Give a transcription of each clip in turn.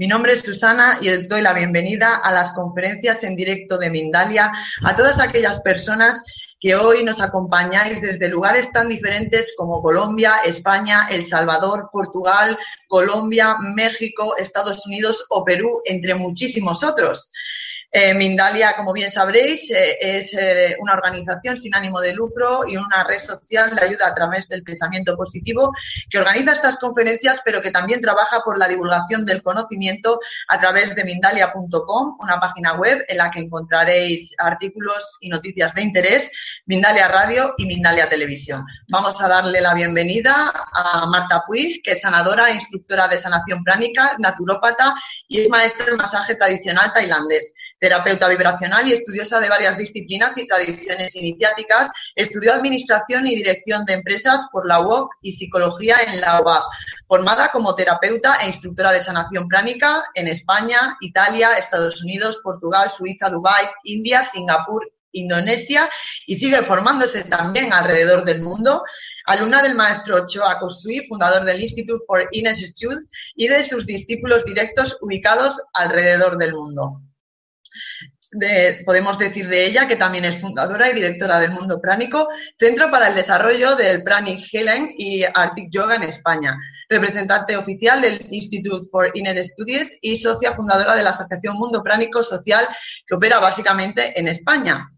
Mi nombre es Susana y os doy la bienvenida a las conferencias en directo de Mindalia a todas aquellas personas que hoy nos acompañáis desde lugares tan diferentes como Colombia, España, El Salvador, Portugal, Colombia, México, Estados Unidos o Perú, entre muchísimos otros. Eh, Mindalia, como bien sabréis, eh, es eh, una organización sin ánimo de lucro y una red social de ayuda a través del pensamiento positivo que organiza estas conferencias, pero que también trabaja por la divulgación del conocimiento a través de Mindalia.com, una página web en la que encontraréis artículos y noticias de interés, Mindalia Radio y Mindalia Televisión. Vamos a darle la bienvenida a Marta Puig, que es sanadora e instructora de sanación pránica, naturópata y es maestra en masaje tradicional tailandés terapeuta vibracional y estudiosa de varias disciplinas y tradiciones iniciáticas, estudió Administración y Dirección de Empresas por la UOC y Psicología en la UAP, formada como terapeuta e instructora de sanación pránica en España, Italia, Estados Unidos, Portugal, Suiza, Dubái, India, Singapur, Indonesia y sigue formándose también alrededor del mundo alumna del maestro Choa Kosui, fundador del Institute for Inner Studies y de sus discípulos directos ubicados alrededor del mundo. De, podemos decir de ella que también es fundadora y directora del Mundo Pránico, Centro para el Desarrollo del Pranic Healing y Arctic Yoga en España, representante oficial del Institute for Inner Studies y socia fundadora de la Asociación Mundo Pránico Social que opera básicamente en España.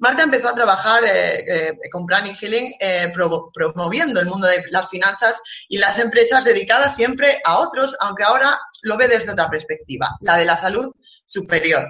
Marta empezó a trabajar eh, eh, con Pranic Healing eh, pro, promoviendo el mundo de las finanzas y las empresas dedicadas siempre a otros, aunque ahora lo ve desde otra perspectiva, la de la salud superior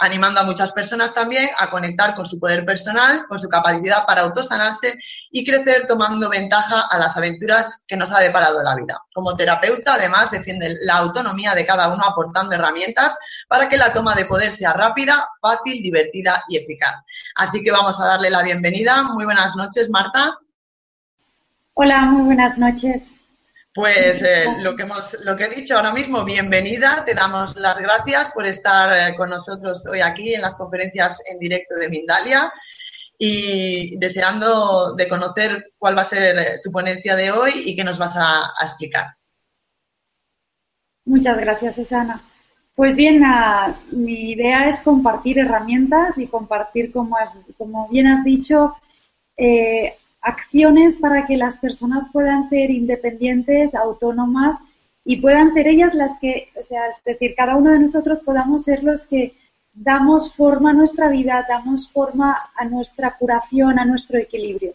animando a muchas personas también a conectar con su poder personal, con su capacidad para autosanarse y crecer tomando ventaja a las aventuras que nos ha deparado la vida. Como terapeuta, además, defiende la autonomía de cada uno aportando herramientas para que la toma de poder sea rápida, fácil, divertida y eficaz. Así que vamos a darle la bienvenida. Muy buenas noches, Marta. Hola, muy buenas noches. Pues eh, lo, que hemos, lo que he dicho ahora mismo, bienvenida, te damos las gracias por estar eh, con nosotros hoy aquí en las conferencias en directo de Mindalia y deseando de conocer cuál va a ser eh, tu ponencia de hoy y qué nos vas a, a explicar. Muchas gracias, Susana. Pues bien, uh, mi idea es compartir herramientas y compartir, como, has, como bien has dicho, eh, acciones para que las personas puedan ser independientes, autónomas y puedan ser ellas las que, o sea, es decir, cada uno de nosotros podamos ser los que damos forma a nuestra vida, damos forma a nuestra curación, a nuestro equilibrio.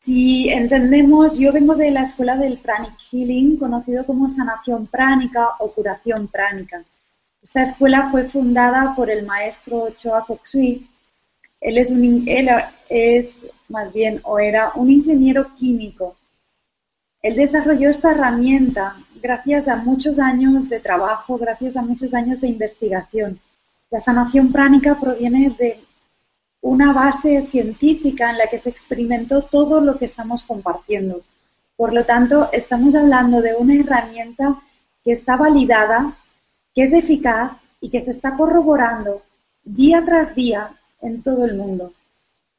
Si entendemos, yo vengo de la escuela del Pranic Healing, conocido como sanación pránica o curación pránica. Esta escuela fue fundada por el maestro Choa Koksui. Él es, un, es más bien, o era un ingeniero químico. Él desarrolló esta herramienta gracias a muchos años de trabajo, gracias a muchos años de investigación. La sanación pránica proviene de una base científica en la que se experimentó todo lo que estamos compartiendo. Por lo tanto, estamos hablando de una herramienta que está validada, que es eficaz y que se está corroborando día tras día en todo el mundo.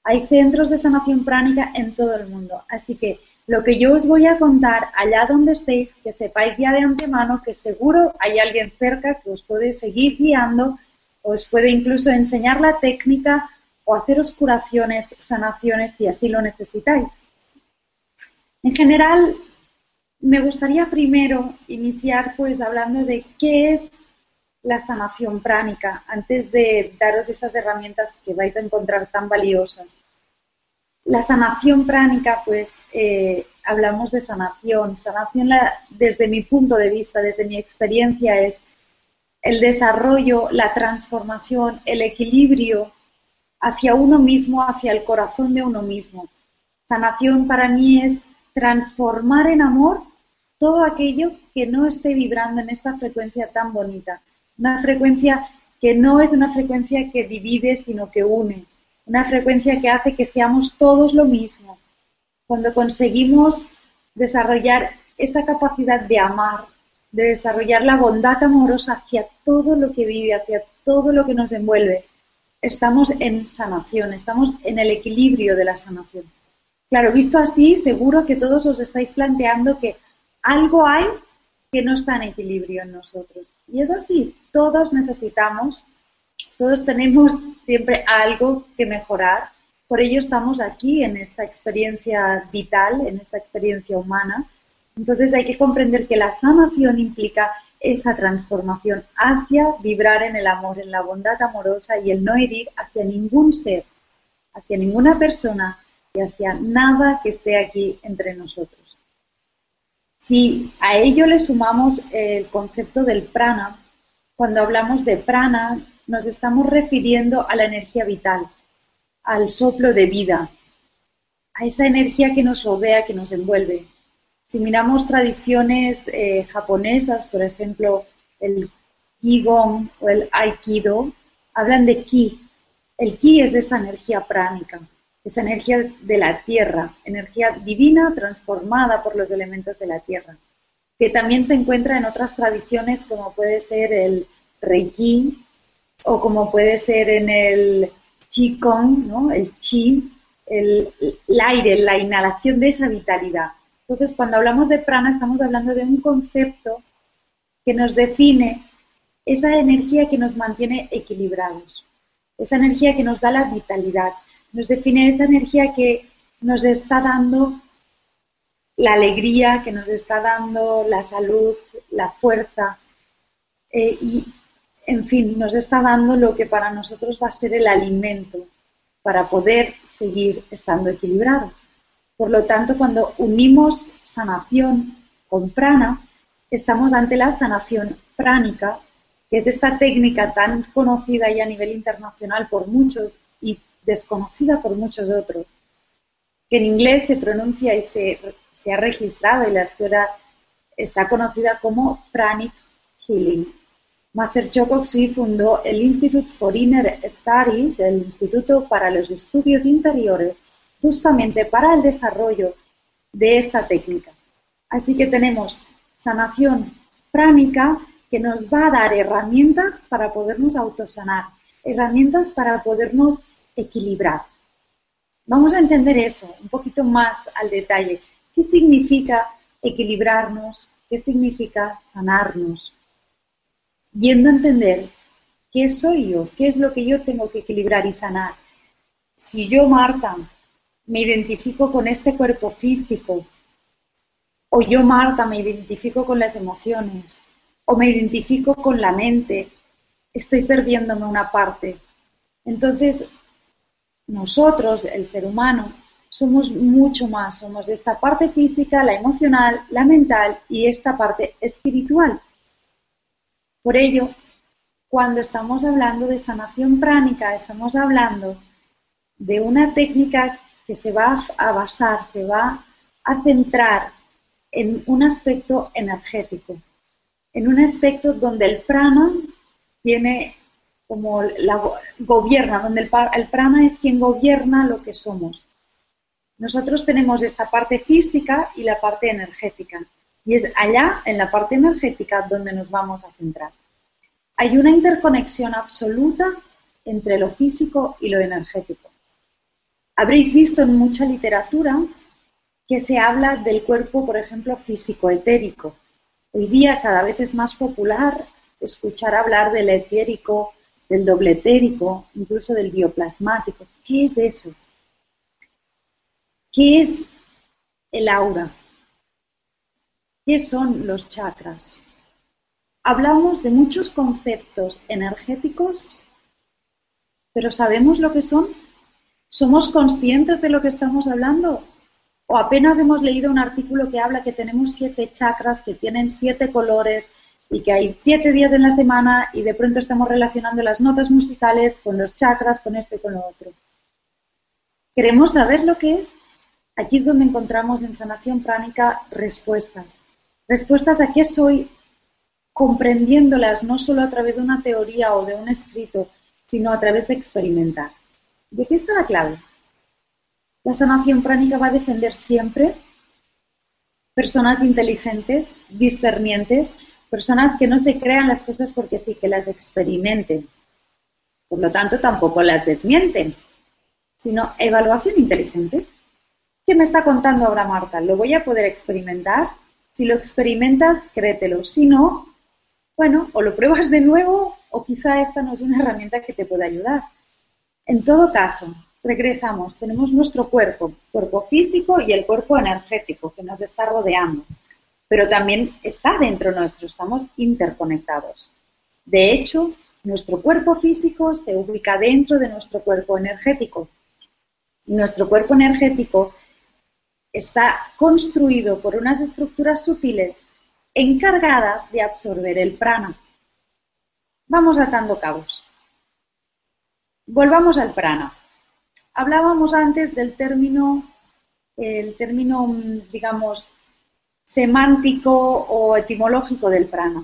Hay centros de sanación pránica en todo el mundo. Así que lo que yo os voy a contar allá donde estéis, que sepáis ya de antemano que seguro hay alguien cerca que os puede seguir guiando, os puede incluso enseñar la técnica o haceros curaciones, sanaciones si así lo necesitáis. En general, me gustaría primero iniciar pues hablando de qué es la sanación pránica antes de daros esas herramientas que vais a encontrar tan valiosas. La sanación pránica, pues eh, hablamos de sanación. Sanación, desde mi punto de vista, desde mi experiencia, es el desarrollo, la transformación, el equilibrio hacia uno mismo, hacia el corazón de uno mismo. Sanación para mí es transformar en amor todo aquello que no esté vibrando en esta frecuencia tan bonita. Una frecuencia que no es una frecuencia que divide, sino que une. Una frecuencia que hace que seamos todos lo mismo. Cuando conseguimos desarrollar esa capacidad de amar, de desarrollar la bondad amorosa hacia todo lo que vive, hacia todo lo que nos envuelve, estamos en sanación, estamos en el equilibrio de la sanación. Claro, visto así, seguro que todos os estáis planteando que algo hay que no está en equilibrio en nosotros. Y es así, todos necesitamos, todos tenemos siempre algo que mejorar. Por ello estamos aquí en esta experiencia vital, en esta experiencia humana. Entonces hay que comprender que la sanación implica esa transformación hacia vibrar en el amor, en la bondad amorosa y el no herir hacia ningún ser, hacia ninguna persona y hacia nada que esté aquí entre nosotros. Si a ello le sumamos el concepto del prana, cuando hablamos de prana nos estamos refiriendo a la energía vital, al soplo de vida, a esa energía que nos rodea, que nos envuelve. Si miramos tradiciones eh, japonesas, por ejemplo, el Qigong o el Aikido, hablan de Ki. El Ki es esa energía pránica esa energía de la tierra, energía divina transformada por los elementos de la tierra, que también se encuentra en otras tradiciones como puede ser el Reiki o como puede ser en el Qigong, ¿no? el Qi, el aire, la inhalación de esa vitalidad. Entonces, cuando hablamos de prana, estamos hablando de un concepto que nos define esa energía que nos mantiene equilibrados, esa energía que nos da la vitalidad, nos define esa energía que nos está dando la alegría, que nos está dando la salud, la fuerza eh, y, en fin, nos está dando lo que para nosotros va a ser el alimento para poder seguir estando equilibrados. Por lo tanto, cuando unimos sanación con prana, estamos ante la sanación pránica, que es esta técnica tan conocida y a nivel internacional por muchos y desconocida por muchos otros, que en inglés se pronuncia y se, ha registrado y la escuela está conocida como Pranic Healing. Master Choco Sui fundó el Institute for Inner Studies, el Instituto para los Estudios Interiores, justamente para el desarrollo de esta técnica. Así que tenemos sanación pránica que nos va a dar herramientas para podernos autosanar, herramientas para podernos equilibrar. Vamos a entender eso un poquito más al detalle. ¿Qué significa equilibrarnos? ¿Qué significa sanarnos? Yendo a entender qué soy yo, qué es lo que yo tengo que equilibrar y sanar. Si yo, Marta, me identifico con este cuerpo físico, o yo, Marta, me identifico con las emociones, o me identifico con la mente, estoy perdiéndome una parte. Entonces, nosotros, el ser humano, somos mucho más, somos esta parte física, la emocional, la mental y esta parte espiritual. Por ello, cuando estamos hablando de sanación pránica, estamos hablando de una técnica que se va a basar, se va a centrar en un aspecto energético, en un aspecto donde el prana tiene como la gobierna, donde el, el prana es quien gobierna lo que somos. Nosotros tenemos esta parte física y la parte energética. Y es allá, en la parte energética, donde nos vamos a centrar. Hay una interconexión absoluta entre lo físico y lo energético. Habréis visto en mucha literatura que se habla del cuerpo, por ejemplo, físico-etérico. Hoy día cada vez es más popular escuchar hablar del etérico, del doble etérico, incluso del bioplasmático. ¿Qué es eso? ¿Qué es el aura? ¿Qué son los chakras? hablamos de muchos conceptos energéticos, pero ¿sabemos lo que son? ¿Somos conscientes de lo que estamos hablando? ¿O apenas hemos leído un artículo que habla que tenemos siete chakras, que tienen siete colores y que hay siete días en la semana y de pronto estamos relacionando las notas musicales con los chakras, con esto y con lo otro? ¿Queremos saber lo que es? Aquí es donde encontramos en sanación pránica respuestas. Respuestas a qué soy, comprendiéndolas no solo a través de una teoría o de un escrito, sino a través de experimentar. ¿De qué está la clave? La sanación pránica va a defender siempre personas inteligentes, discernientes, personas que no se crean las cosas porque sí, que las experimenten. Por lo tanto, tampoco las desmienten, sino evaluación inteligente. ¿Qué me está contando ahora Marta? ¿Lo voy a poder experimentar? Si lo experimentas, créetelo. Si no, bueno, o lo pruebas de nuevo o quizá esta no es una herramienta que te pueda ayudar. En todo caso, regresamos, tenemos nuestro cuerpo, cuerpo físico y el cuerpo energético que nos está rodeando, pero también está dentro nuestro, estamos interconectados. De hecho, nuestro cuerpo físico se ubica dentro de nuestro cuerpo energético. Nuestro cuerpo energético está construido por unas estructuras sutiles encargadas de absorber el prana. Vamos atando cabos. Volvamos al prana. Hablábamos antes del término, el término, digamos, semántico o etimológico del prana.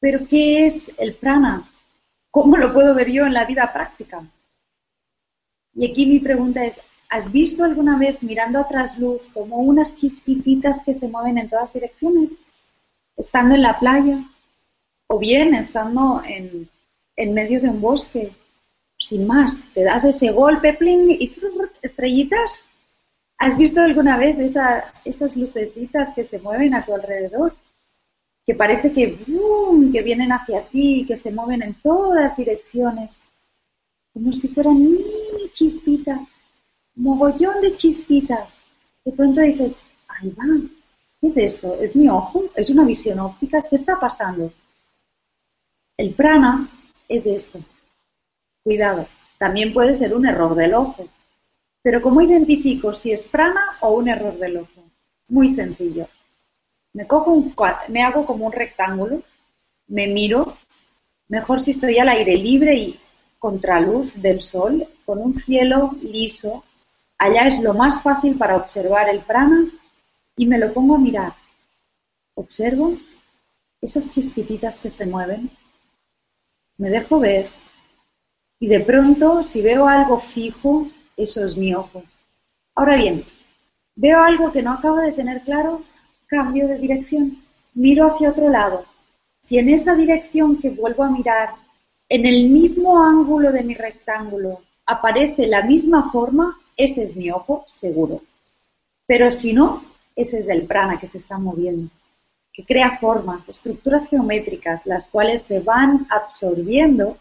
Pero, ¿qué es el prana? ¿Cómo lo puedo ver yo en la vida práctica? Y aquí mi pregunta es, ¿has visto alguna vez mirando a trasluz como unas chispititas que se mueven en todas direcciones? estando en la playa o bien estando en, en medio de un bosque. Sin más, te das ese golpe, pling, y estrellitas. ¿Has visto alguna vez esa, esas lucecitas que se mueven a tu alrededor? Que parece que, que vienen hacia ti, que se mueven en todas direcciones, como si fueran mini chispitas, mogollón de chispitas. De pronto dices, ahí van, ¿Qué es esto? ¿Es mi ojo? ¿Es una visión óptica? ¿Qué está pasando? El prana es esto. Cuidado, también puede ser un error del ojo. Pero ¿cómo identifico si es prana o un error del ojo? Muy sencillo. Me, cojo me hago como un rectángulo, me miro, mejor si estoy al aire libre y contraluz del sol, con un cielo liso. Allá es lo más fácil para observar el prana y me lo pongo a mirar. Observo esas chispititas que se mueven, me dejo ver y de pronto si veo algo fijo, eso es mi ojo. Ahora bien, veo algo que no acabo de tener claro, cambio de dirección, miro hacia otro lado. Si en esa dirección que vuelvo a mirar, en el mismo ángulo de mi rectángulo, aparece la misma forma, ese es mi ojo seguro. Pero si no, ese es el prana que se está moviendo, que crea formas, estructuras geométricas, las cuales se van absorbiendo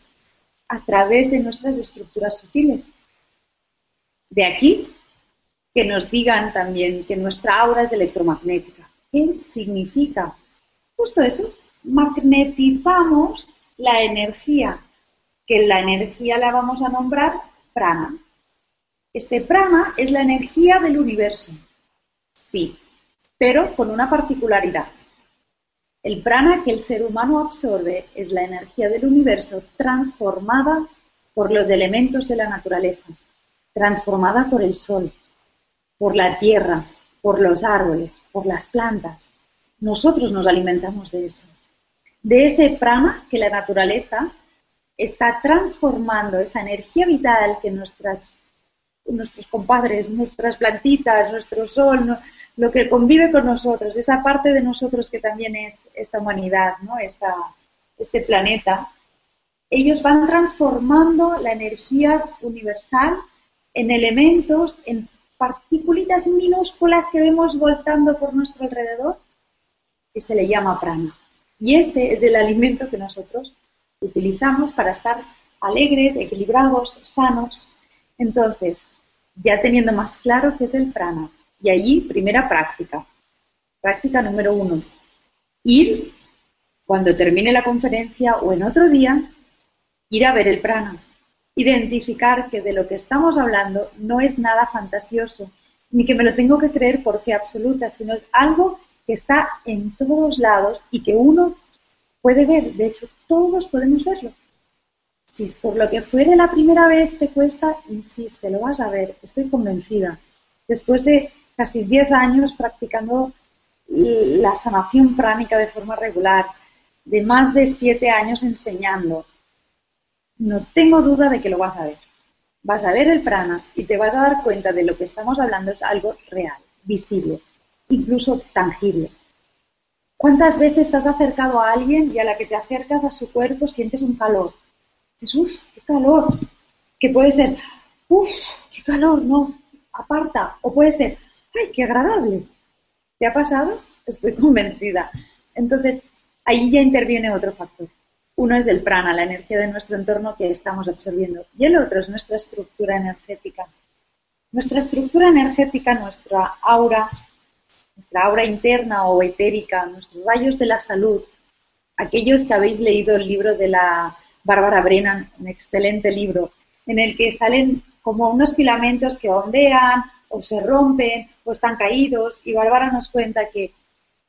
a través de nuestras estructuras sutiles. De aquí que nos digan también que nuestra aura es electromagnética. ¿Qué significa? Justo eso, magnetizamos la energía, que la energía la vamos a nombrar prana. Este prana es la energía del universo. Sí, pero con una particularidad. El prana que el ser humano absorbe es la energía del universo transformada por los elementos de la naturaleza, transformada por el sol, por la tierra, por los árboles, por las plantas. Nosotros nos alimentamos de eso. De ese prana que la naturaleza está transformando esa energía vital que nuestros compadres, nuestras plantitas, nuestro sol, lo que convive con nosotros, esa parte de nosotros que también es esta humanidad, ¿no? este planeta, ellos van transformando la energía universal en elementos, en particulitas minúsculas que vemos voltando por nuestro alrededor, que se le llama prana. Y ese es el alimento que nosotros utilizamos para estar alegres, equilibrados, sanos. Entonces, ya teniendo más claro qué es el prana, y allí, primera práctica. Práctica número uno. Ir cuando termine la conferencia o en otro día, ir a ver el prana. Identificar que de lo que estamos hablando no es nada fantasioso, ni que me lo tengo que creer porque absoluta, sino es algo que está en todos lados y que uno puede ver. De hecho, todos podemos verlo. Si por lo que fuere la primera vez te cuesta, insiste, lo vas a ver, estoy convencida. Después de casi 10 años practicando la sanación pránica de forma regular, de más de 7 años enseñando, no tengo duda de que lo vas a ver. Vas a ver el prana y te vas a dar cuenta de lo que estamos hablando es algo real, visible, incluso tangible. ¿Cuántas veces te has acercado a alguien y a la que te acercas a su cuerpo sientes un calor? Dices, uff, qué calor. Que puede ser, uff, qué calor, no, aparta. O puede ser, ay, qué agradable. ¿Te ha pasado? Estoy convencida. Entonces, ahí ya interviene otro factor. Uno es el prana, la energía de nuestro entorno que estamos absorbiendo. Y el otro es nuestra estructura energética. Nuestra estructura energética, nuestra aura, nuestra aura interna o etérica, nuestros rayos de la salud, aquellos que habéis leído el libro de la Bárbara Brennan, un excelente libro, en el que salen como unos filamentos que ondean o se rompen o están caídos y Bárbara nos cuenta que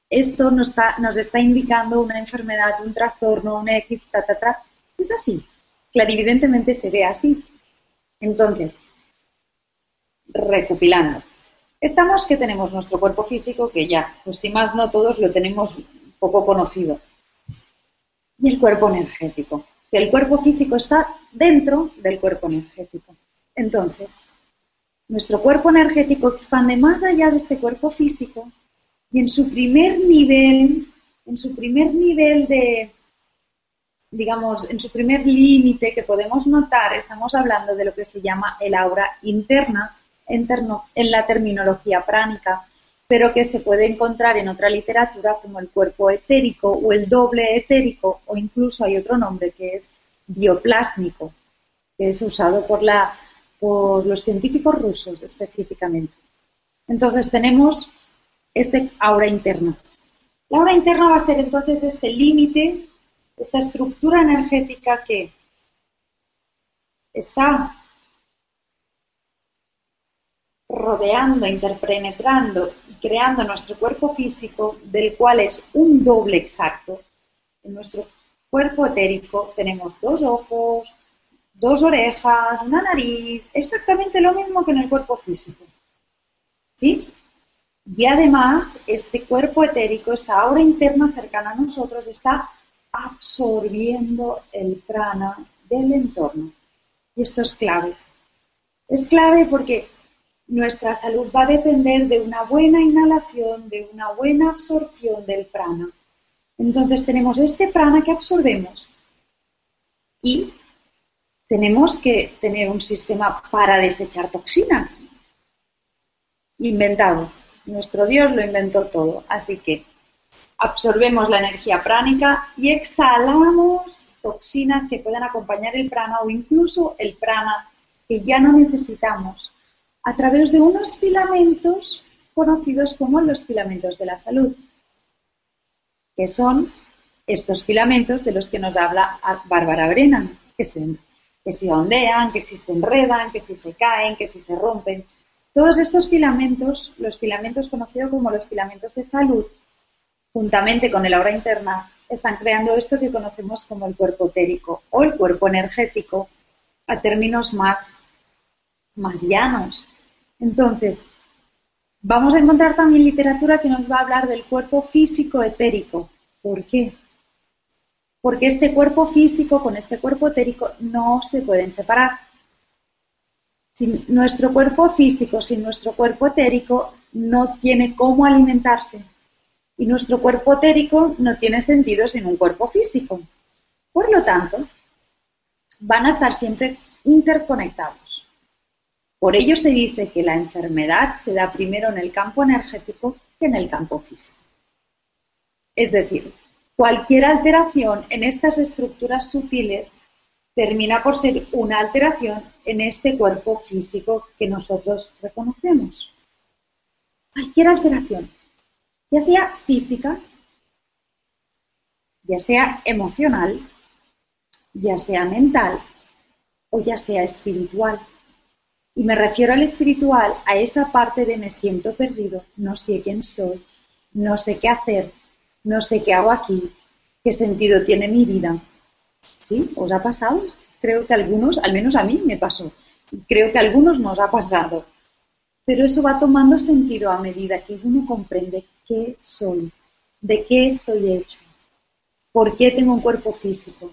esto nos está, indicando una enfermedad, un trastorno, un X, ta, ta, ta. Es así. Clarividentemente se ve así. Entonces, recopilando. Estamos que tenemos nuestro cuerpo físico, que ya, pues si más no todos lo tenemos poco conocido. Y el cuerpo energético, que el cuerpo físico está dentro del cuerpo energético. Entonces, nuestro cuerpo energético expande más allá de este cuerpo físico y en su primer nivel, en su primer nivel de, digamos, en su primer límite que podemos notar, estamos hablando de lo que se llama el aura interna, interno, en la terminología pránica, pero que se puede encontrar en otra literatura como el cuerpo etérico o el doble etérico o incluso hay otro nombre que es bioplásmico, que es usado por, la, por los científicos rusos específicamente. Entonces tenemos este aura interna. La aura interna va a ser entonces este límite, esta estructura energética que está rodeando, interpenetrando y creando nuestro cuerpo físico, del cual es un doble exacto. En nuestro cuerpo etérico tenemos dos ojos, dos orejas, una nariz, exactamente lo mismo que en el cuerpo físico. ¿Sí? Y además, este cuerpo etérico, esta aura interna cercana a nosotros, está absorbiendo el prana del entorno. Y esto es clave. Es clave porque nuestra salud va a depender de una buena inhalación, de una buena absorción del prana. Entonces tenemos este prana que absorbemos y tenemos que tener un sistema para desechar toxinas inventado. Nuestro Dios lo inventó todo. Así que absorbemos la energía pránica y exhalamos toxinas que puedan acompañar el prana o incluso el prana que ya no necesitamos a través de unos filamentos conocidos como los filamentos de la salud, que son estos filamentos de los que nos habla Bárbara Brennan, que se, que se ondean, que si se enredan, que si se caen, que si se rompen. Todos estos filamentos, los filamentos conocidos como los filamentos de salud, juntamente con el aura interna, están creando esto que conocemos como el cuerpo etérico o el cuerpo energético a términos más, más llanos. Entonces, vamos a encontrar también literatura que nos va a hablar del cuerpo físico etérico. ¿Por qué? Porque este cuerpo físico con este cuerpo etérico no se pueden separar. Sin nuestro cuerpo físico, sin nuestro cuerpo etérico, no tiene cómo alimentarse. Y nuestro cuerpo etérico no tiene sentido sin un cuerpo físico. Por lo tanto, van a estar siempre interconectados. Por ello se dice que la enfermedad se da primero en el campo energético que en el campo físico. Es decir, cualquier alteración en estas estructuras sutiles termina por ser una alteración en este cuerpo físico que nosotros reconocemos. Cualquier alteración, ya sea física, ya sea emocional, ya sea mental o ya sea espiritual. Y me refiero al espiritual, a esa parte de me siento perdido, no sé quién soy, no sé qué hacer, no sé qué hago aquí, qué sentido tiene mi vida. ¿Sí? ¿Os ha pasado? Creo que algunos, al menos a mí me pasó, creo que a algunos nos ha pasado. Pero eso va tomando sentido a medida que uno comprende qué soy, de qué estoy hecho, por qué tengo un cuerpo físico,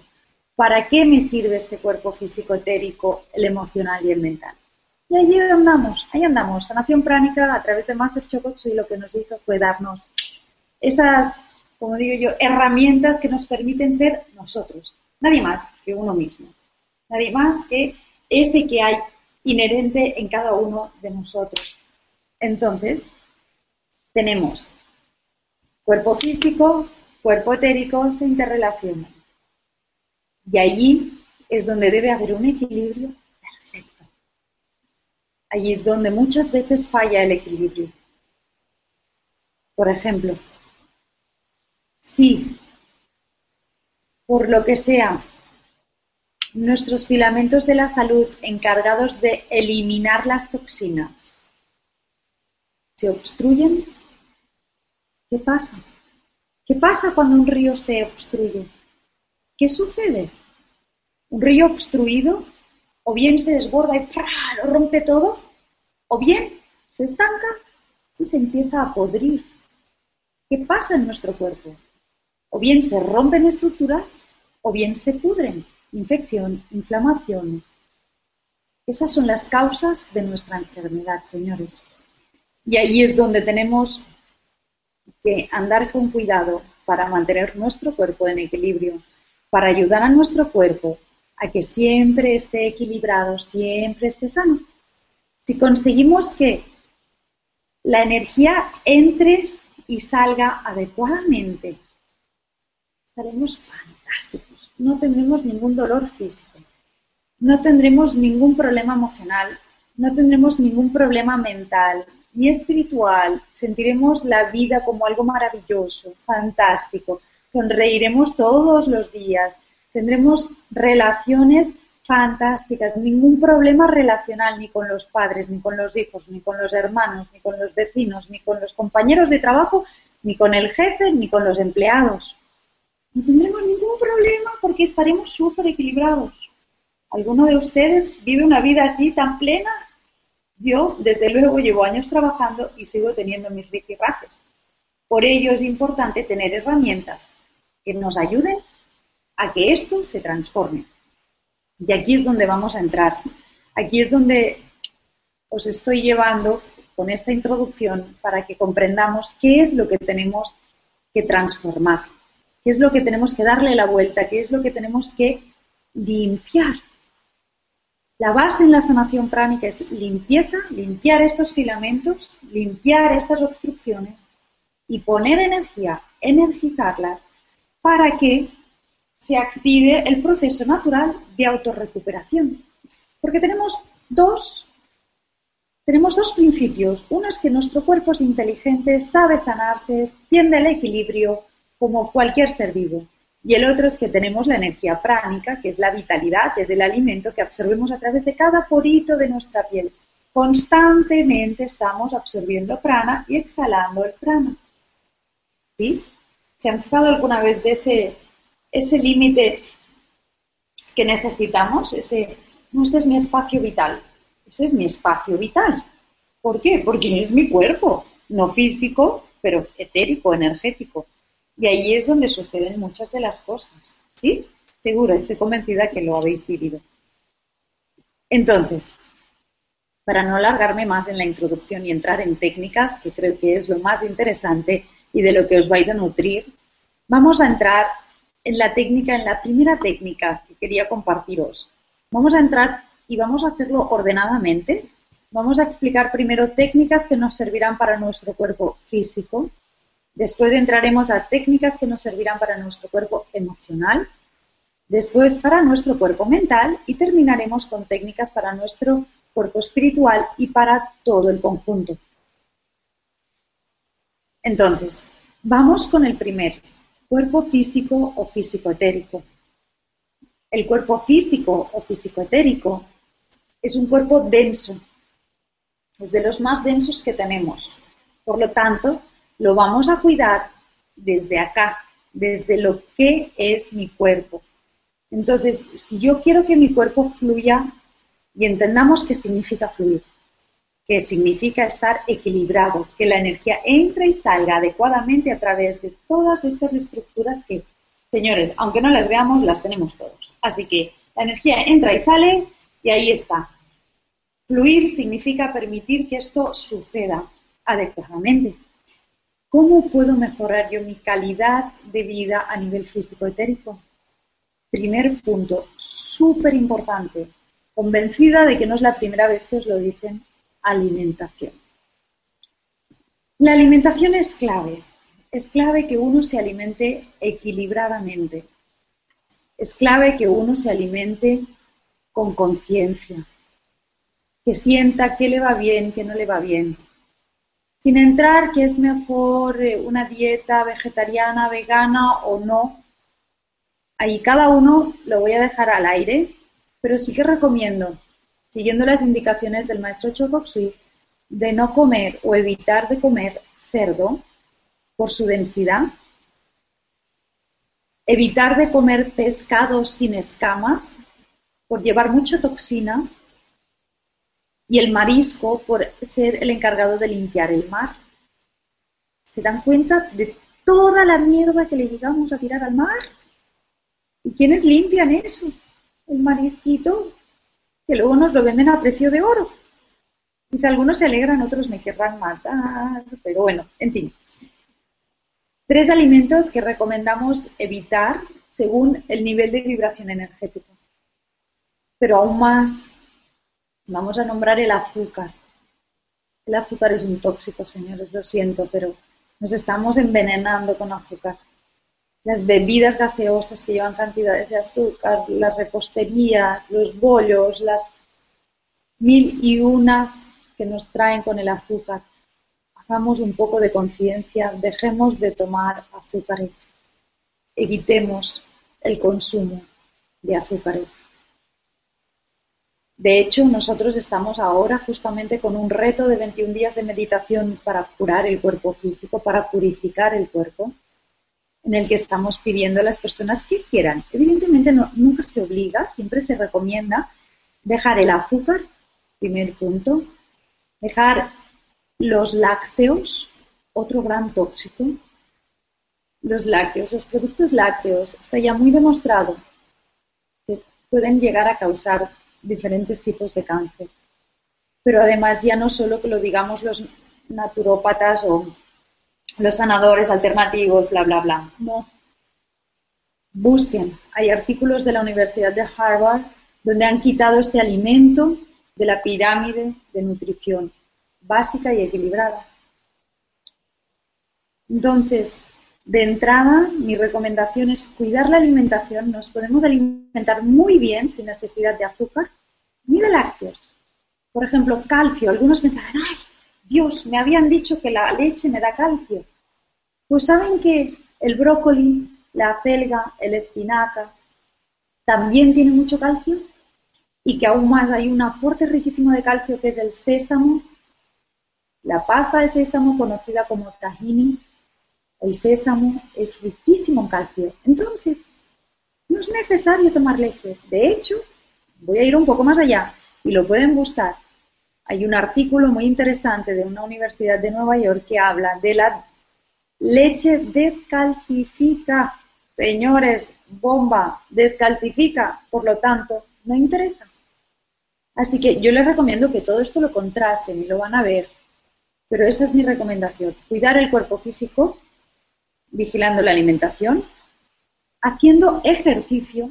para qué me sirve este cuerpo físico etérico, el emocional y el mental. Y allí andamos, ahí andamos. Sanación pránica a través de Master y lo que nos hizo fue darnos esas, como digo yo, herramientas que nos permiten ser nosotros, nadie más que uno mismo, nadie más que ese que hay inherente en cada uno de nosotros. Entonces, tenemos cuerpo físico, cuerpo etérico, se interrelacionan. Y allí es donde debe haber un equilibrio perfecto. Allí es donde muchas veces falla el equilibrio. Por ejemplo, si por lo que sea nuestros filamentos de la salud encargados de eliminar las toxinas se obstruyen, ¿qué pasa? ¿Qué pasa cuando un río se obstruye? ¿Qué sucede? Un río obstruido o bien se desborda y lo rompe todo, o bien se estanca y se empieza a podrir. ¿Qué pasa en nuestro cuerpo? O bien se rompen estructuras o bien se pudren infección, inflamaciones. Esas son las causas de nuestra enfermedad, señores. Y ahí es donde tenemos que andar con cuidado para mantener nuestro cuerpo en equilibrio, para ayudar a nuestro cuerpo a que siempre esté equilibrado, siempre esté sano. Si conseguimos que la energía entre y salga adecuadamente, estaremos fantásticos no tendremos ningún dolor físico, no tendremos ningún problema emocional, no tendremos ningún problema mental ni espiritual, sentiremos la vida como algo maravilloso, fantástico, sonreiremos todos los días, tendremos relaciones fantásticas, ningún problema relacional ni con los padres, ni con los hijos, ni con los hermanos, ni con los vecinos, ni con los compañeros de trabajo, ni con el jefe, ni con los empleados. No tendremos ningún problema porque estaremos súper equilibrados. ¿Alguno de ustedes vive una vida así tan plena? Yo, desde luego, llevo años trabajando y sigo teniendo mis rifirrafes. Por ello es importante tener herramientas que nos ayuden a que esto se transforme. Y aquí es donde vamos a entrar. Aquí es donde os estoy llevando con esta introducción para que comprendamos qué es lo que tenemos que transformar qué es lo que tenemos que darle la vuelta, qué es lo que tenemos que limpiar. La base en la sanación pránica es limpieza, limpiar estos filamentos, limpiar estas obstrucciones y poner energía, energizarlas para que se active el proceso natural de autorrecuperación. Porque tenemos dos, tenemos dos principios. Uno es que nuestro cuerpo es inteligente, sabe sanarse, tiende al equilibrio, como cualquier ser vivo. Y el otro es que tenemos la energía pránica, que es la vitalidad, es el alimento que absorbemos a través de cada porito de nuestra piel. Constantemente estamos absorbiendo prana y exhalando el prana. ¿Sí? ¿Se han fijado alguna vez de ese, ese límite que necesitamos? Ese, no, este es mi espacio vital. Ese es mi espacio vital. ¿Por qué? Porque es mi cuerpo, no físico, pero etérico, energético. Y ahí es donde suceden muchas de las cosas. ¿Sí? Seguro, estoy convencida que lo habéis vivido. Entonces, para no alargarme más en la introducción y entrar en técnicas, que creo que es lo más interesante y de lo que os vais a nutrir, vamos a entrar en la técnica, en la primera técnica que quería compartiros. Vamos a entrar y vamos a hacerlo ordenadamente. Vamos a explicar primero técnicas que nos servirán para nuestro cuerpo físico, Después entraremos a técnicas que nos servirán para nuestro cuerpo emocional, después para nuestro cuerpo mental y terminaremos con técnicas para nuestro cuerpo espiritual y para todo el conjunto. Entonces, vamos con el primer cuerpo físico o físico-etérico. El cuerpo físico o físico-etérico es un cuerpo denso, es de los más densos que tenemos. Por lo tanto, lo vamos a cuidar desde acá, desde lo que es mi cuerpo. Entonces, si yo quiero que mi cuerpo fluya, y entendamos qué significa fluir, que significa estar equilibrado, que la energía entre y salga adecuadamente a través de todas estas estructuras que, señores, aunque no las veamos, las tenemos todos. Así que la energía entra y sale y ahí está. Fluir significa permitir que esto suceda adecuadamente. ¿Cómo puedo mejorar yo mi calidad de vida a nivel físico etérico? Primer punto, súper importante, convencida de que no es la primera vez que os lo dicen, alimentación. La alimentación es clave. Es clave que uno se alimente equilibradamente. Es clave que uno se alimente con conciencia. Que sienta qué le va bien, qué no le va bien sin entrar que es mejor eh, una dieta vegetariana, vegana o no. Ahí cada uno lo voy a dejar al aire, pero sí que recomiendo, siguiendo las indicaciones del maestro Chokoksui, de no comer o evitar de comer cerdo por su densidad, evitar de comer pescados sin escamas por llevar mucha toxina y el marisco por ser el encargado de limpiar el mar. ¿Se dan cuenta de toda la mierda que le llegamos a tirar al mar? ¿Y quiénes limpian eso? El marisquito, que luego nos lo venden a precio de oro. Quizá algunos se alegran, otros me querrán matar, pero bueno, en fin. Tres alimentos que recomendamos evitar según el nivel de vibración energética. Pero aún más Vamos a nombrar el azúcar. El azúcar es un tóxico, señores, lo siento, pero nos estamos envenenando con azúcar. Las bebidas gaseosas que llevan cantidades de azúcar, las reposterías, los bollos, las mil y unas que nos traen con el azúcar. Hagamos un poco de conciencia, dejemos de tomar azúcares, evitemos el consumo de azúcares. De hecho, nosotros estamos ahora justamente con un reto de 21 días de meditación para curar el cuerpo físico, para purificar el cuerpo, en el que estamos pidiendo a las personas que quieran. Evidentemente nunca se obliga, siempre se recomienda dejar el azúcar, primer punto, dejar los lácteos, otro gran tóxico. Los lácteos, los productos lácteos, está ya muy demostrado que pueden llegar a causar diferentes tipos de cáncer. Pero además ya no solo que lo digamos los naturópatas o los sanadores alternativos, bla, bla, bla. No. Busquen. Hay artículos de la Universidad de Harvard donde han quitado este alimento de la pirámide de nutrición básica y equilibrada. Entonces, de entrada, mi recomendación es cuidar la alimentación. Nos podemos alimentar muy bien sin necesidad de azúcar ni de lácteos. Por ejemplo, calcio. Algunos pensarán, ay, Dios, me habían dicho que la leche me da calcio. Pues saben que el brócoli, la acelga, el espinaca, también tiene mucho calcio y que aún más hay un aporte riquísimo de calcio que es el sésamo, la pasta de sésamo conocida como tahini, el sésamo es riquísimo en calcio. Entonces, no es necesario tomar leche. De hecho, voy a ir un poco más allá y lo pueden buscar. Hay un artículo muy interesante de una universidad de Nueva York que habla de la leche descalcifica. Señores, bomba, descalcifica, por lo tanto, no interesa. Así que yo les recomiendo que todo esto lo contrasten y lo van a ver. Pero esa es mi recomendación. Cuidar el cuerpo físico vigilando la alimentación, haciendo ejercicio.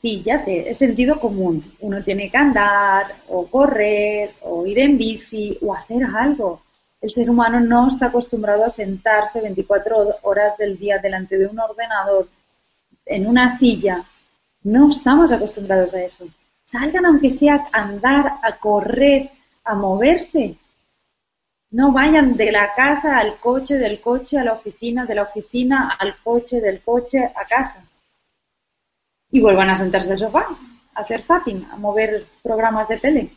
Sí, ya sé, es sentido común. Uno tiene que andar o correr o ir en bici o hacer algo. El ser humano no está acostumbrado a sentarse 24 horas del día delante de un ordenador, en una silla. No estamos acostumbrados a eso. Salgan aunque sea a andar, a correr, a moverse. No vayan de la casa al coche, del coche a la oficina, de la oficina al coche, del coche a casa. Y vuelvan a sentarse al sofá, a hacer zapping, a mover programas de tele.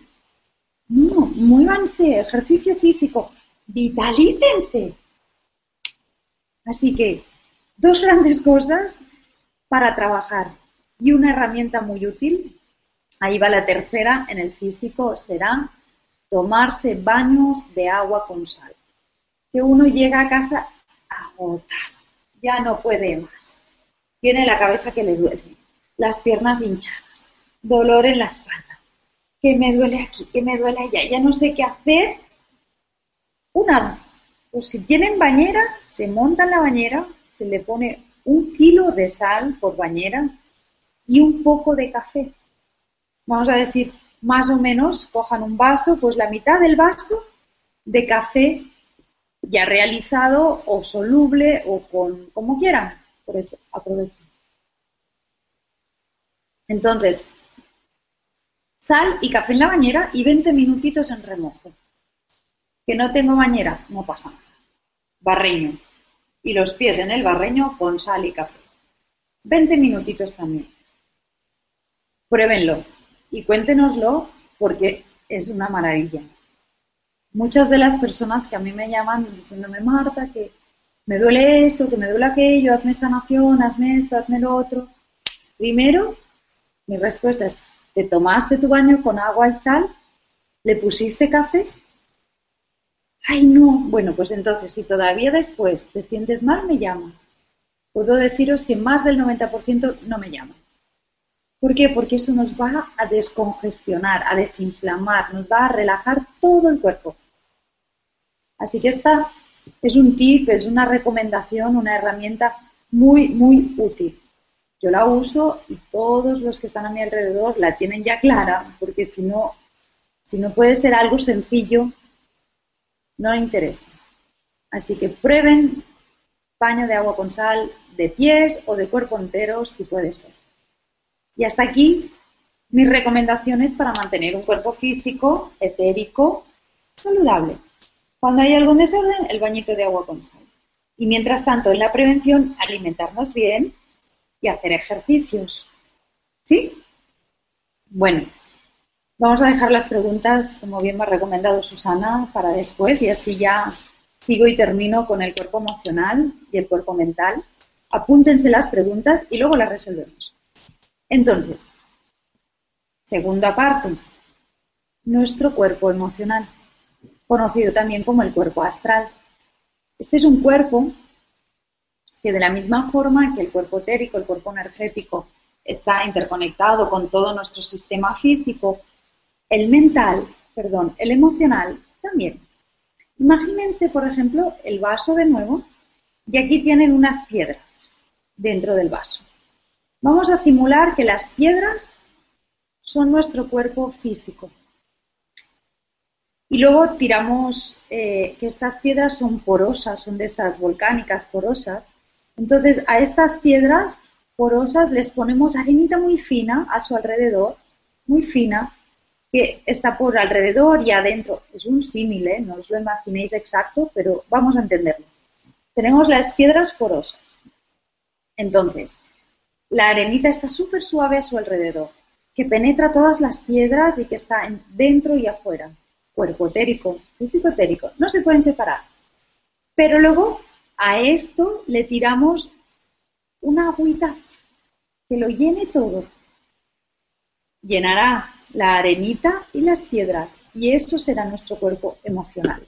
No, muévanse, ejercicio físico, vitalícense. Así que, dos grandes cosas para trabajar y una herramienta muy útil, ahí va la tercera en el físico, será tomarse baños de agua con sal. Que uno llega a casa agotado, ya no puede más. Tiene la cabeza que le duele, las piernas hinchadas, dolor en la espalda, que me duele aquí, que me duele allá, ya no sé qué hacer. Una, pues si tienen bañera, se monta en la bañera, se le pone un kilo de sal por bañera y un poco de café. Vamos a decir, más o menos cojan un vaso, pues la mitad del vaso de café ya realizado o soluble o con como quieran. Por eso, aprovechen. Entonces, sal y café en la bañera y 20 minutitos en remojo. Que no tengo bañera, no pasa nada. Barreño. Y los pies en el barreño con sal y café. 20 minutitos también. Pruébenlo y cuéntenoslo porque es una maravilla. Muchas de las personas que a mí me llaman diciéndome, Marta, que me duele esto, que me duele aquello, hazme sanación, hazme esto, hazme lo otro. Primero, mi respuesta es, ¿te tomaste tu baño con agua y sal? ¿Le pusiste café? Ay, no. Bueno, pues entonces, si todavía después te sientes mal, me llamas. Puedo deciros que más del 90% no me llaman. ¿Por qué? Porque eso nos va a descongestionar, a desinflamar, nos va a relajar todo el cuerpo. Así que esta es un tip, es una recomendación, una herramienta muy, muy útil. Yo la uso y todos los que están a mi alrededor la tienen ya clara, porque si no, si no puede ser algo sencillo, no interesa. Así que prueben baño de agua con sal de pies o de cuerpo entero si puede ser. Y hasta aquí mis recomendaciones para mantener un cuerpo físico, etérico, saludable. Cuando hay algún desorden, el bañito de agua con sal. Y mientras tanto, en la prevención, alimentarnos bien y hacer ejercicios. ¿Sí? Bueno, vamos a dejar las preguntas, como bien me ha recomendado Susana, para después y así ya sigo y termino con el cuerpo emocional y el cuerpo mental. Apúntense las preguntas y luego las resolvemos. Entonces, segunda parte, nuestro cuerpo emocional, conocido también como el cuerpo astral. Este es un cuerpo que de la misma forma que el cuerpo etérico, el cuerpo energético, está interconectado con todo nuestro sistema físico, el mental, perdón, el emocional también. Imagínense, por ejemplo, el vaso de nuevo y aquí tienen unas piedras dentro del vaso. Vamos a simular que las piedras son nuestro cuerpo físico. Y luego tiramos eh, que estas piedras son porosas, son de estas volcánicas porosas. Entonces a estas piedras porosas les ponemos arenita muy fina a su alrededor, muy fina, que está por alrededor y adentro. Es un símil, ¿eh? no os lo imaginéis exacto, pero vamos a entenderlo. Tenemos las piedras porosas. Entonces, la arenita está súper suave a su alrededor, que penetra todas las piedras y que está dentro y afuera. Cuerpo etérico, físico etérico, no se pueden separar. Pero luego a esto le tiramos una agüita que lo llene todo. Llenará la arenita y las piedras y eso será nuestro cuerpo emocional.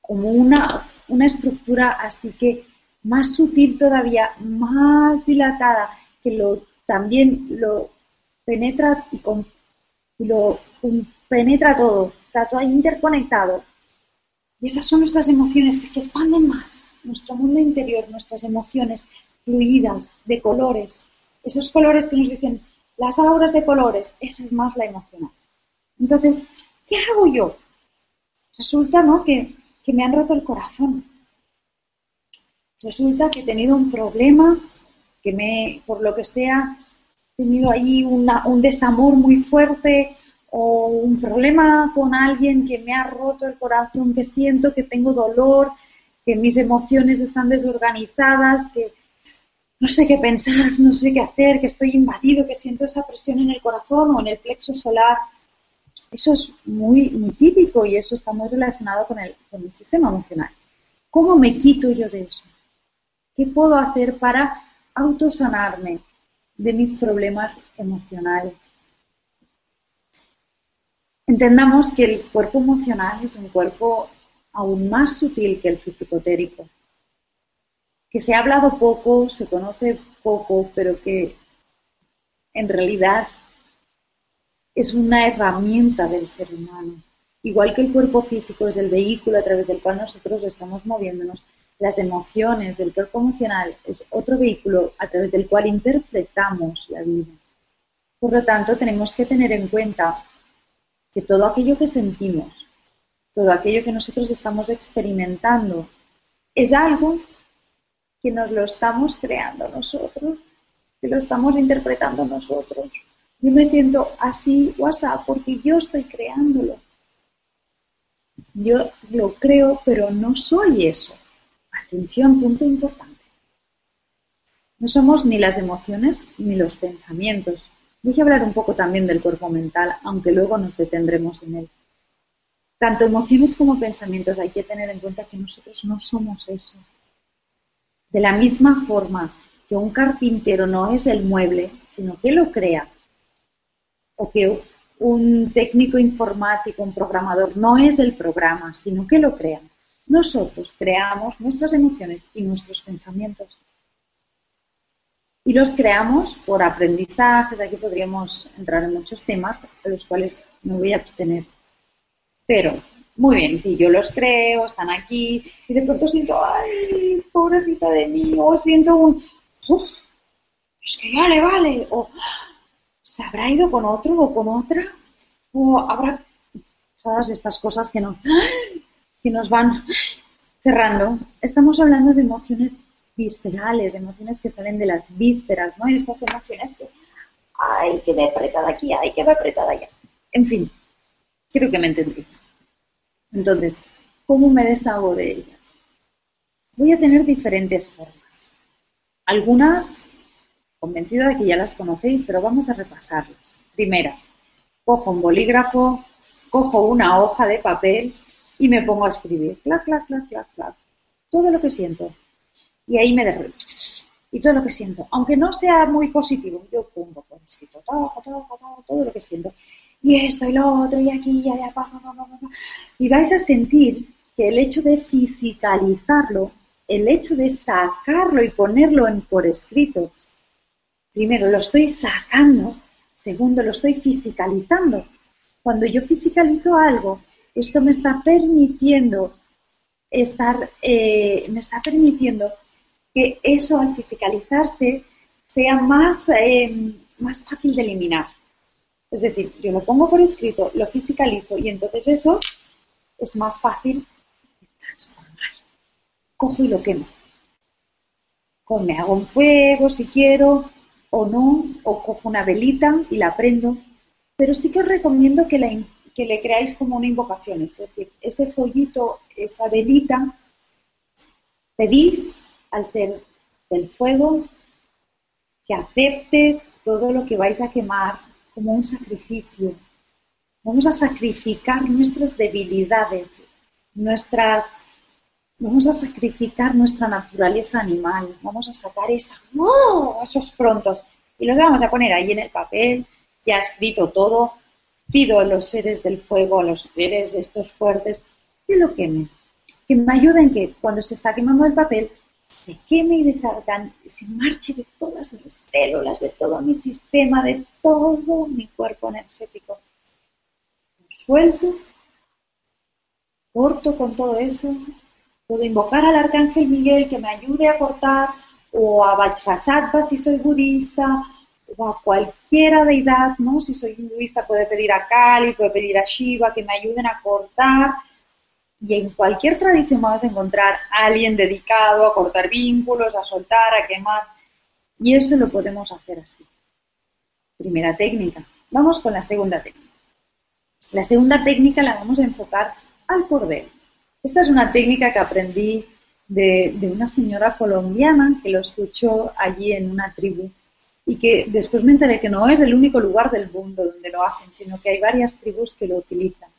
Como una, una estructura así que más sutil todavía, más dilatada, que lo también lo penetra y, lo penetra todo, está todo interconectado. Y esas son nuestras emociones que expanden más, nuestro mundo interior, nuestras emociones fluidas, de colores, esos colores que nos dicen las auras de colores, esa es más la emocional. Entonces, ¿qué hago yo? Resulta, ¿no? Que, que me han roto el corazón, resulta que he tenido un problema, que me, por lo que sea, he tenido ahí un desamor muy fuerte o un problema con alguien que me ha roto el corazón, que siento que tengo dolor, que mis emociones están desorganizadas, que no sé qué pensar, no sé qué hacer, que estoy invadido, que siento esa presión en el corazón o en el plexo solar. Eso es muy, muy típico y eso está muy relacionado con el, con el sistema emocional. ¿Cómo me quito yo de eso? ¿Qué puedo hacer para autosanarme de mis problemas emocionales? Entendamos que el cuerpo emocional es un cuerpo aún más sutil que el físico-térico, que se ha hablado poco, se conoce poco, pero que en realidad es una herramienta del ser humano. Igual que el cuerpo físico es el vehículo a través del cual nosotros estamos moviéndonos, las emociones del cuerpo emocional es otro vehículo a través del cual interpretamos la vida. Por lo tanto, tenemos que tener en cuenta que todo aquello que sentimos, todo aquello que nosotros estamos experimentando, es algo que nos lo estamos creando nosotros, que lo estamos interpretando nosotros. Yo me siento así o porque yo estoy creándolo. Yo lo creo, pero no soy eso. Atención, punto importante. No somos ni las emociones ni los pensamientos. Voy a hablar un poco también del cuerpo mental, aunque luego nos detendremos en él. Tanto emociones como pensamientos hay que tener en cuenta que nosotros no somos eso. De la misma forma que un carpintero no es el mueble, sino que lo crea, o que un técnico informático, un programador, no es el programa, sino que lo crea. Nosotros creamos nuestras emociones y nuestros pensamientos. Y los creamos por aprendizaje, de aquí podríamos entrar en muchos temas de los cuales me voy a abstener. Pero, muy bien, si yo los creo, están aquí, y de pronto siento, ay, pobrecita de mí, o siento un, uff, es que ya le vale, o se habrá ido con otro o con otra, o habrá todas estas cosas que nos, que nos van cerrando. Estamos hablando de emociones viscerales, emociones que salen de las vísceras, ¿no? Estas emociones que, ay, que me apretada aquí, ay, que me apretada allá. En fin, creo que me entendéis. Entonces, ¿cómo me deshago de ellas? Voy a tener diferentes formas. Algunas, convencida de que ya las conocéis, pero vamos a repasarlas. Primera, cojo un bolígrafo, cojo una hoja de papel y me pongo a escribir. Clac, clac, clac, clac, clac. Todo lo que siento, y ahí me derrito. Y todo lo que siento, aunque no sea muy positivo, yo pongo por escrito todo, todo, todo, todo lo que siento. Y esto y lo otro, y aquí, y allá, y vais a sentir que el hecho de fisicalizarlo, el hecho de sacarlo y ponerlo en, por escrito, primero lo estoy sacando, segundo lo estoy fisicalizando. Cuando yo fisicalizo algo, esto me está permitiendo estar, eh, me está permitiendo que eso al fisicalizarse sea más, eh, más fácil de eliminar. Es decir, yo lo pongo por escrito, lo fisicalizo y entonces eso es más fácil de transformar. Cojo y lo quemo. O me hago un fuego si quiero, o no, o cojo una velita y la prendo. Pero sí que os recomiendo que, la, que le creáis como una invocación, es decir, ese follito, esa velita, pedís al ser del fuego que acepte todo lo que vais a quemar como un sacrificio. Vamos a sacrificar nuestras debilidades, nuestras vamos a sacrificar nuestra naturaleza animal, vamos a sacar esa, ¡oh! esos prontos y los vamos a poner ahí en el papel, ya escrito todo, pido a los seres del fuego, a los seres estos fuertes, que lo quemen, que me ayuden que cuando se está quemando el papel se queme y desargan, se marche de todas mis células, de todo mi sistema, de todo mi cuerpo energético. suelto, corto con todo eso, puedo invocar al arcángel Miguel que me ayude a cortar, o a Vajrasattva si soy budista, a cualquiera deidad, ¿no? Si soy hinduista puede pedir a Kali, puede pedir a Shiva que me ayuden a cortar y en cualquier tradición vas a encontrar a alguien dedicado a cortar vínculos, a soltar, a quemar. Y eso lo podemos hacer así. Primera técnica. Vamos con la segunda técnica. La segunda técnica la vamos a enfocar al cordel. Esta es una técnica que aprendí de, una señora colombiana que lo escuchó allí en una tribu y que después me enteré que no es el único lugar del mundo donde lo hacen, sino que hay varias tribus que lo utilizan.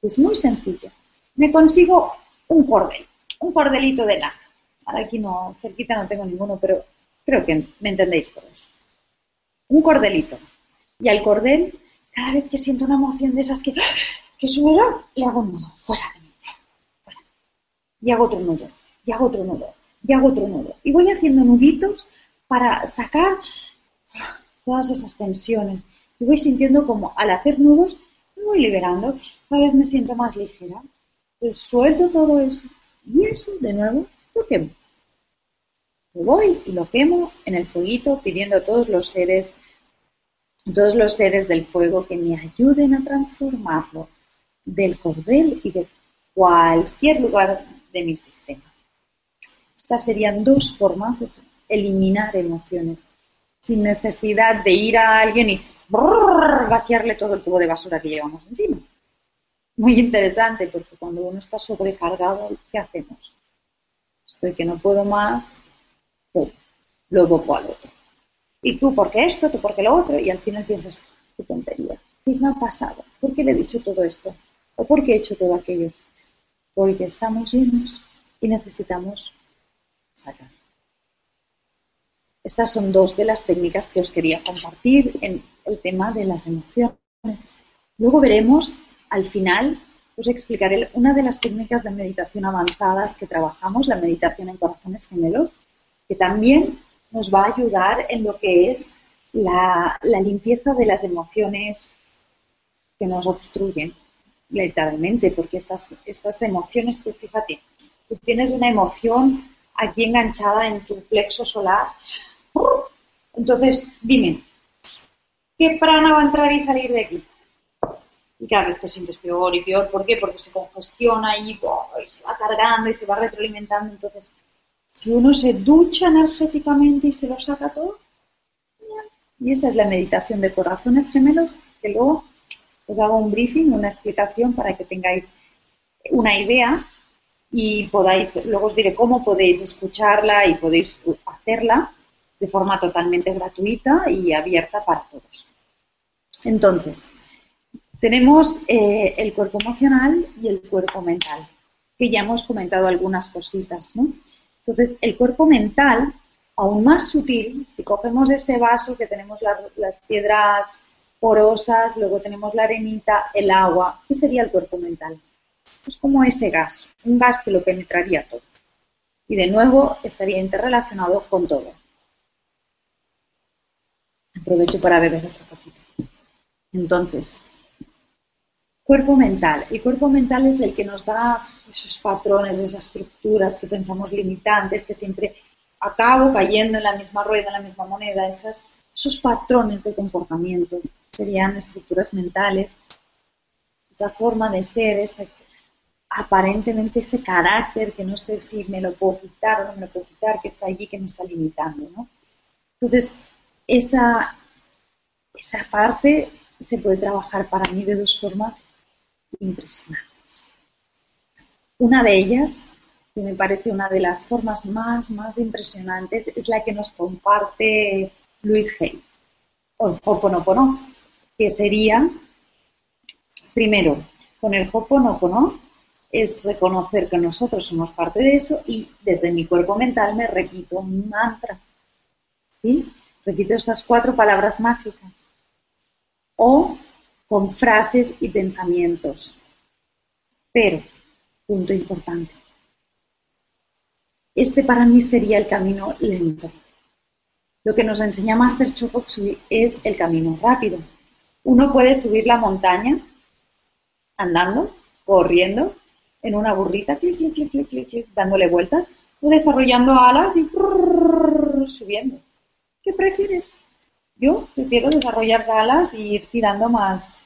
Es muy sencillo. Me consigo un cordel, un cordelito de lana. Ahora aquí no, cerquita no tengo ninguno, pero creo que me entendéis eso. Un cordelito. Y al cordel, cada vez que siento una emoción de esas que, que suena, le hago un nudo, fuera de mí. Y hago otro nudo, y hago otro nudo, y hago otro nudo. Y voy haciendo nuditos para sacar todas esas tensiones. Y voy sintiendo como al hacer nudos me voy liberando, cada vez me siento más ligera. Entonces suelto todo eso y eso de nuevo lo quemo. Me voy y lo quemo en el fueguito pidiendo a todos los seres, todos los seres del fuego que me ayuden a transformarlo del cordel y de cualquier lugar de mi sistema. Estas serían dos formas de eliminar emociones sin necesidad de ir a alguien y brrr, vaciarle todo el tubo de basura que llevamos encima. Muy interesante, porque cuando uno está sobrecargado, ¿qué hacemos? Estoy que no puedo más, lo evoco al otro. Y tú, ¿por qué esto? Tú, ¿por qué lo otro? Y al final piensas, qué tontería. ¿Qué me ha pasado? ¿Por qué le he dicho todo esto? ¿O por qué he hecho todo aquello? Porque estamos llenos y necesitamos sacar. Estas son dos de las técnicas que os quería compartir en el tema de las emociones. Luego veremos, al final, os explicaré una de las técnicas de meditación avanzadas que trabajamos, la meditación en corazones gemelos, que también nos va a ayudar en lo que es la, la limpieza de las emociones que nos obstruyen, literalmente, porque estas, estas emociones, tú fíjate, tú tienes una emoción aquí enganchada en tu plexo solar entonces, dime, ¿qué prana va a entrar y salir de aquí? Y cada vez te sientes peor y peor. ¿Por qué? Porque se congestiona y, y se va cargando y se va retroalimentando. Entonces, si uno se ducha energéticamente y se lo saca todo, y esa es la meditación de corazones gemelos, que luego os hago un briefing, una explicación para que tengáis una idea y podáis, luego os diré cómo podéis escucharla y podéis hacerla de forma totalmente gratuita y abierta para todos. Entonces, tenemos eh, el cuerpo emocional y el cuerpo mental, que ya hemos comentado algunas cositas, ¿no? Entonces, el cuerpo mental, aún más sutil, si cogemos ese vaso que tenemos las piedras porosas, luego tenemos la arenita, el agua, ¿qué sería el cuerpo mental? Es como ese gas, un gas que lo penetraría todo. Y de nuevo estaría interrelacionado con todo. Aprovecho para beber otro poquito. Entonces, cuerpo mental. El cuerpo mental es el que nos da esos patrones, esas estructuras que pensamos limitantes, que siempre acabo cayendo en la misma rueda, en la misma moneda, esas, esos patrones de comportamiento serían estructuras mentales, esa forma de ser, ese, aparentemente ese carácter que no sé si me lo puedo quitar o no me lo puedo quitar, que está allí, que me está limitando. ¿no? Entonces, esa, esa parte se puede trabajar para mí de dos formas impresionantes. Una de ellas, que me parece una de las formas más, más impresionantes, es la que nos comparte Luis Hay, o Hoponopono, que sería, primero, con el Hoponopono, es reconocer que nosotros somos parte de eso y desde mi cuerpo mental me repito un mantra. ¿Sí? Repito esas cuatro palabras mágicas, o con frases y pensamientos. Pero, punto importante, este para mí sería el camino lento. Lo que nos enseña Master Chokoksui es el camino rápido. Uno puede subir la montaña andando, corriendo, en una burrita, clic, clic, clic, clic, dándole vueltas, o desarrollando alas y subiendo. ¿Qué prefieres? Yo prefiero desarrollar alas y ir tirando más,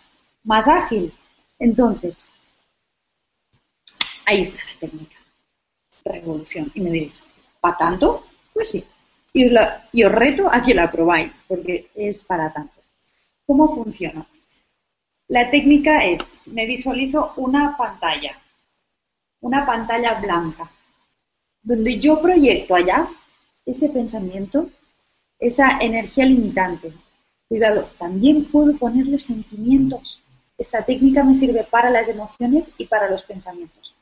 más ágil. Entonces, ahí está la técnica. Revolución. Y me diréis, ¿para tanto? Pues sí. Y os, y os reto a que la probáis, porque es para tanto. ¿Cómo funciona? La técnica es, me visualizo una pantalla, una pantalla blanca, donde yo proyecto allá ese pensamiento, esa energía limitante. Cuidado, también puedo ponerle sentimientos. Esta técnica me sirve para las emociones y para los pensamientos.